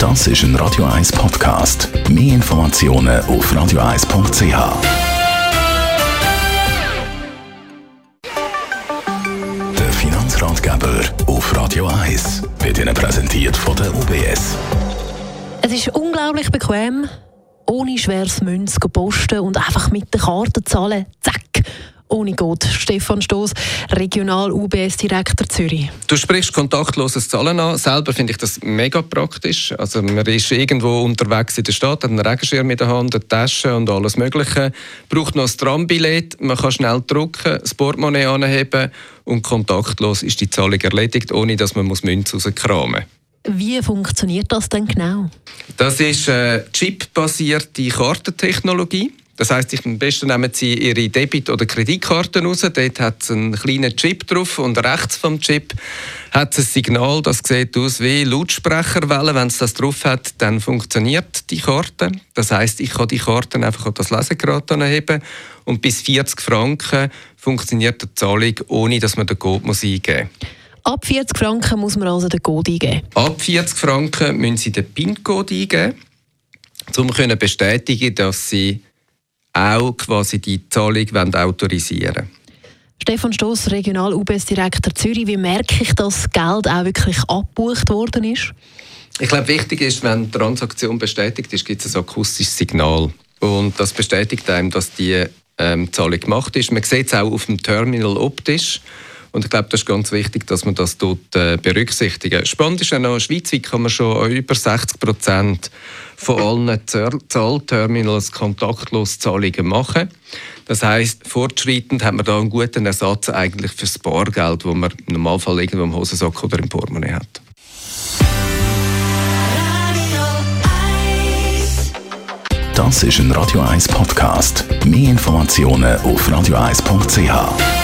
Das ist ein Radio 1 Podcast. Mehr Informationen auf radio1.ch. Der Finanzratgeber auf Radio 1 wird Ihnen präsentiert von der UBS. Es ist unglaublich bequem, ohne schweres Münz zu posten und einfach mit der Karte zahlen. Zack! Ohne Gott. Stefan Stoß, Regional UBS-Direktor Zürich. Du sprichst kontaktloses Zahlen an. Selber finde ich das mega praktisch. Also man ist irgendwo unterwegs in der Stadt, hat einen Regenschirm in der Hand, eine Tasche und alles Mögliche. Braucht noch ein Trambillett, man kann schnell drucken, das Portemonnaie anheben und kontaktlos ist die Zahlung erledigt, ohne dass man Münze rauskramen muss. Wie funktioniert das denn genau? Das ist eine chipbasierte Kartentechnologie. Das heißt, am besten nehmen Sie Ihre Debit- oder Kreditkarten raus. Dort hat es einen kleinen Chip drauf und rechts vom Chip hat es ein Signal, das sieht aus wie Lautsprecherwellen. Wenn es das drauf hat, dann funktioniert die Karte. Das heißt, ich kann die Karten einfach auf das Lesegerät anheben und bis 40 Franken funktioniert die Zahlung, ohne dass man den Code muss eingeben muss. Ab 40 Franken muss man also den Code eingeben? Ab 40 Franken müssen Sie den PIN-Code eingeben, um bestätigen, dass Sie auch quasi die Zahlung autorisieren wollen. Stefan Stoss, Regional UBS-Direktor Zürich. Wie merke ich, dass Geld auch wirklich abgebucht worden ist? Ich glaube, wichtig ist, wenn die Transaktion bestätigt ist, gibt es ein akustisches Signal. Und das bestätigt einem, dass die ähm, Zahlung gemacht ist. Man sieht es auch auf dem Terminal optisch. Und ich glaube, das ist ganz wichtig, dass man das dort äh, berücksichtigt. Spannend ist auch noch, schweizweit kann man schon über 60 Prozent von allen Zahlterminals kontaktlos Zahlungen machen. Das heißt, fortschreitend hat man da einen guten Ersatz eigentlich für das Bargeld, das man im Normalfall irgendwo im Hosensack oder im Portemonnaie hat. Das ist ein Radio 1 Podcast. Mehr Informationen auf radio1.ch.